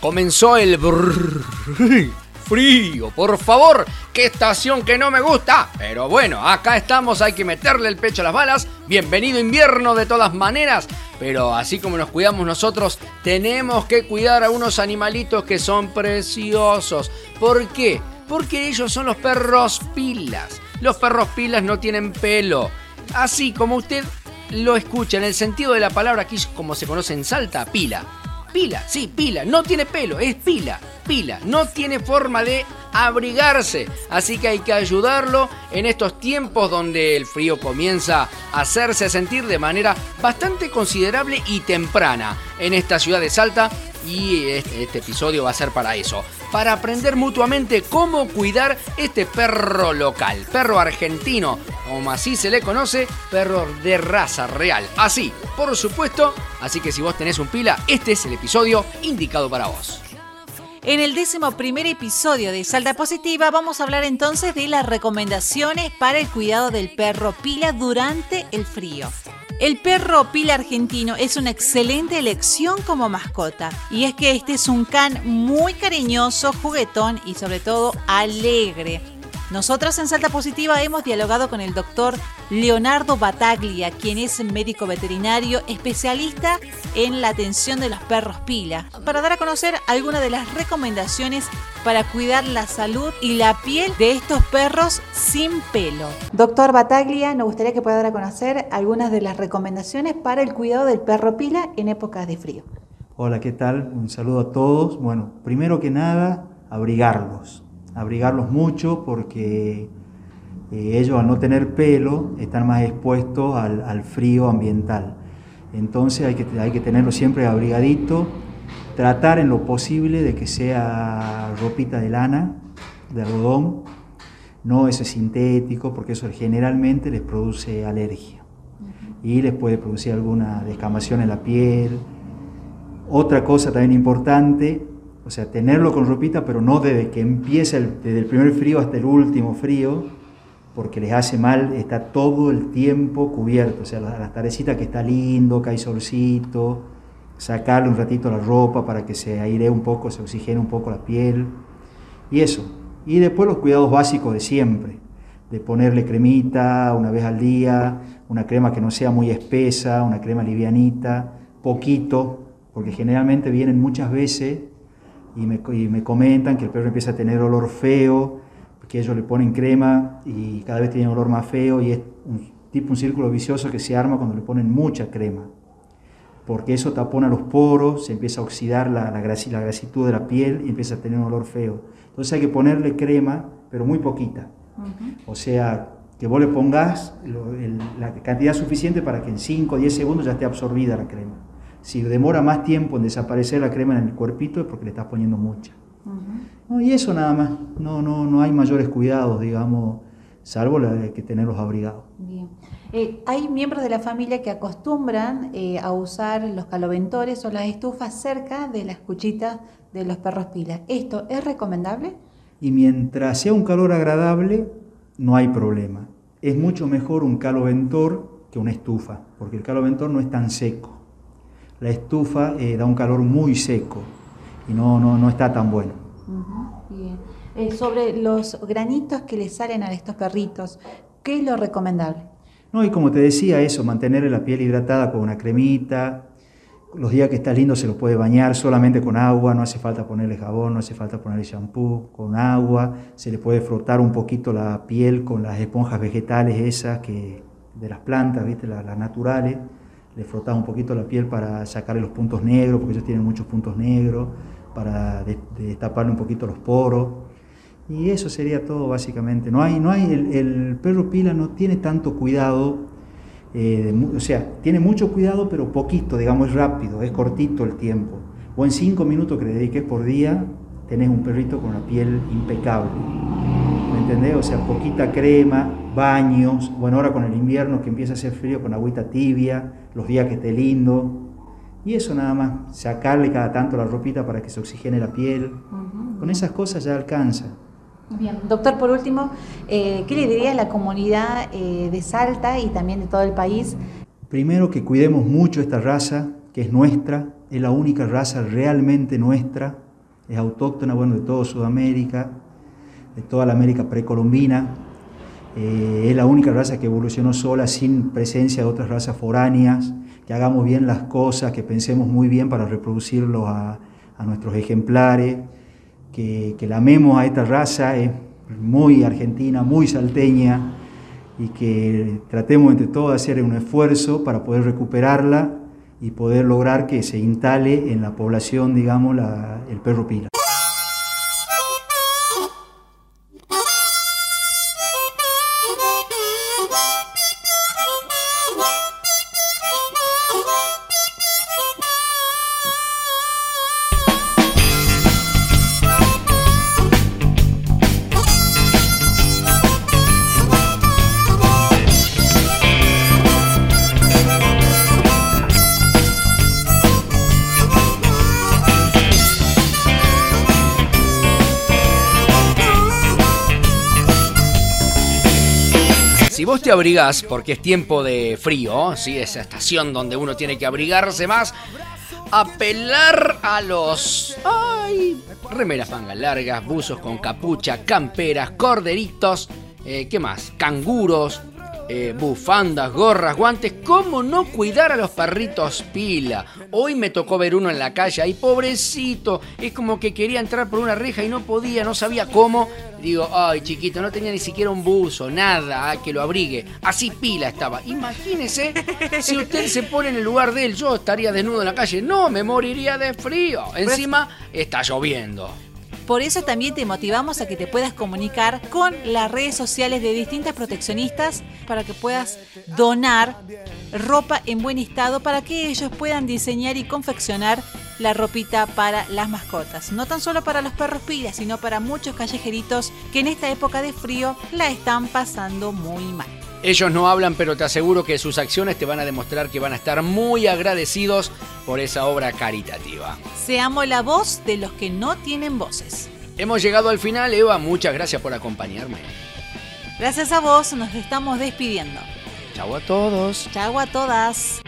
comenzó el frío, por favor, qué estación que no me gusta. Pero bueno, acá estamos, hay que meterle el pecho a las balas. Bienvenido invierno de todas maneras. Pero así como nos cuidamos nosotros, tenemos que cuidar a unos animalitos que son preciosos. ¿Por qué? Porque ellos son los perros pilas. Los perros pilas no tienen pelo. Así como usted lo escucha en el sentido de la palabra aquí como se conoce en Salta, pila. Pila, sí, pila, no tiene pelo, es pila, pila, no tiene forma de abrigarse. Así que hay que ayudarlo en estos tiempos donde el frío comienza a hacerse sentir de manera bastante considerable y temprana en esta ciudad de Salta. Y este, este episodio va a ser para eso para aprender mutuamente cómo cuidar este perro local, perro argentino, como así se le conoce, perro de raza real. Así, por supuesto, así que si vos tenés un pila, este es el episodio indicado para vos. En el décimo primer episodio de Salta Positiva vamos a hablar entonces de las recomendaciones para el cuidado del perro pila durante el frío. El perro pila argentino es una excelente elección como mascota y es que este es un can muy cariñoso, juguetón y sobre todo alegre. Nosotros en Salta Positiva hemos dialogado con el doctor Leonardo Bataglia, quien es médico veterinario especialista en la atención de los perros pila, para dar a conocer algunas de las recomendaciones para cuidar la salud y la piel de estos perros sin pelo. Doctor Bataglia, nos gustaría que pueda dar a conocer algunas de las recomendaciones para el cuidado del perro pila en épocas de frío. Hola, ¿qué tal? Un saludo a todos. Bueno, primero que nada, abrigarlos abrigarlos mucho porque eh, ellos al no tener pelo están más expuestos al, frío ambiental. Entonces hay que, hay que tenerlo siempre abrigadito, tratar en lo posible de que sea ropita de lana, de algodón, no ese sintético, porque eso generalmente les produce alergia y les puede producir alguna descamación en la piel. Otra cosa también importante o sea, tenerlo con ropita, pero no desde que empieza, el, desde el primer frío hasta el último frío, porque les hace mal, está todo el tiempo cubierto. O sea, las, las tardecitas que está lindo, hay solcito, sacarle un ratito la ropa para que se aire un poco, se oxigene un poco la piel. Y eso. Y después los cuidados básicos de siempre, de ponerle cremita una vez al día, una crema que no sea muy espesa, una crema livianita, poquito, porque generalmente vienen muchas veces y me, comentan que el perro empieza a tener olor feo, que ellos le ponen crema y cada vez tiene olor más feo y es un tipo un círculo vicioso que se arma cuando le ponen mucha crema, porque eso tapona los poros, se empieza a oxidar la, la, la grasitud de la piel y empieza a tener un olor feo. Entonces hay que ponerle crema, pero muy poquita. O sea, que vos le pongas la cantidad suficiente para que en 5 o 10 segundos ya esté absorbida la crema. Si demora más tiempo en desaparecer la crema en el cuerpito es porque le estás poniendo mucha. y eso nada más, no, no, no hay mayores cuidados, digamos, salvo la de que tenerlos abrigados. Bien. Eh, hay miembros de la familia que acostumbran eh, a usar los caloventores o las estufas cerca de las cuchitas de los perros pilas. ¿Esto es recomendable? Y mientras sea un calor agradable, no hay problema. Es mucho mejor un caloventor que una estufa, porque el caloventor no es tan seco la estufa eh, da un calor muy seco y no, no, no está tan bueno. bien. Eh, sobre los granitos que le salen a estos perritos, ¿qué es lo recomendable? No, y como te decía, eso, mantener la piel hidratada con una cremita. Los días que está lindo se lo puede bañar solamente con agua, no hace falta ponerle jabón, no hace falta ponerle shampoo, con agua. Se le puede frotar un poquito la piel con las esponjas vegetales esas que, de las plantas, ¿viste? las naturales le frotás un poquito la piel para sacarle los puntos negros, porque ellos tienen muchos puntos negros, para destaparle un poquito los poros. Y eso sería todo básicamente. No hay, no hay, el, perro pila no tiene tanto cuidado, eh, o sea, tiene mucho cuidado, pero poquito, digamos, es rápido, es cortito el tiempo. O en cinco minutos que le dediques por día, tenés un perrito con la piel impecable. ¿Me entendés? O sea, poquita crema, baños, bueno, ahora con el invierno que empieza a hacer frío, con agüita tibia, los días que esté lindo. Y eso nada más, sacarle cada tanto la ropita para que se oxigene la piel. Con esas cosas ya alcanza. Bien, doctor, por último, eh, ¿qué le diría a la comunidad eh, de Salta y también de todo el país? Primero que cuidemos mucho esta raza, que es nuestra, es la única raza realmente nuestra, es autóctona, bueno, de toda Sudamérica, toda la América precolombina. Eh, es la única raza que evolucionó sola, sin presencia de otras razas foráneas, que hagamos bien las cosas, que pensemos muy bien para reproducirlos a, nuestros ejemplares, que, que la amemos a esta raza, es muy argentina, muy salteña, y que tratemos entre todos de hacer un esfuerzo para poder recuperarla y poder lograr que se instale en la población, digamos, el perro pila. Vos te abrigás, porque es tiempo de frío, ¿sí? esa estación donde uno tiene que abrigarse más, apelar a los... ¡Ay! Remeras mangas largas, buzos con capucha, camperas, corderitos, eh, ¿qué más? Canguros, eh, bufandas, gorras, guantes. ¿Cómo no cuidar a los perritos pila? Hoy me tocó ver uno en la calle, ahí pobrecito, es como que quería entrar por una reja y no podía, no sabía cómo. Digo, ay chiquito, no tenía ni siquiera un buzo, nada ah, que lo abrigue. Así pila estaba. Imagínese si usted se pone en el lugar de él, yo estaría desnudo en la calle. No, me moriría de frío. Encima está lloviendo. Por eso también te motivamos a que te puedas comunicar con las redes sociales de distintas proteccionistas para que puedas donar ropa en buen estado para que ellos puedan diseñar y confeccionar la ropita para las mascotas. No tan solo para los perros pilas, sino para muchos callejeritos que en esta época de frío la están pasando muy mal. Ellos no hablan, pero te aseguro que sus acciones te van a demostrar que van a estar muy agradecidos por esa obra caritativa. Seamos la voz de los que no tienen voces. Hemos llegado al final, Eva. Muchas gracias por acompañarme. Gracias a vos, nos estamos despidiendo. Chau a todos. Chau a todas.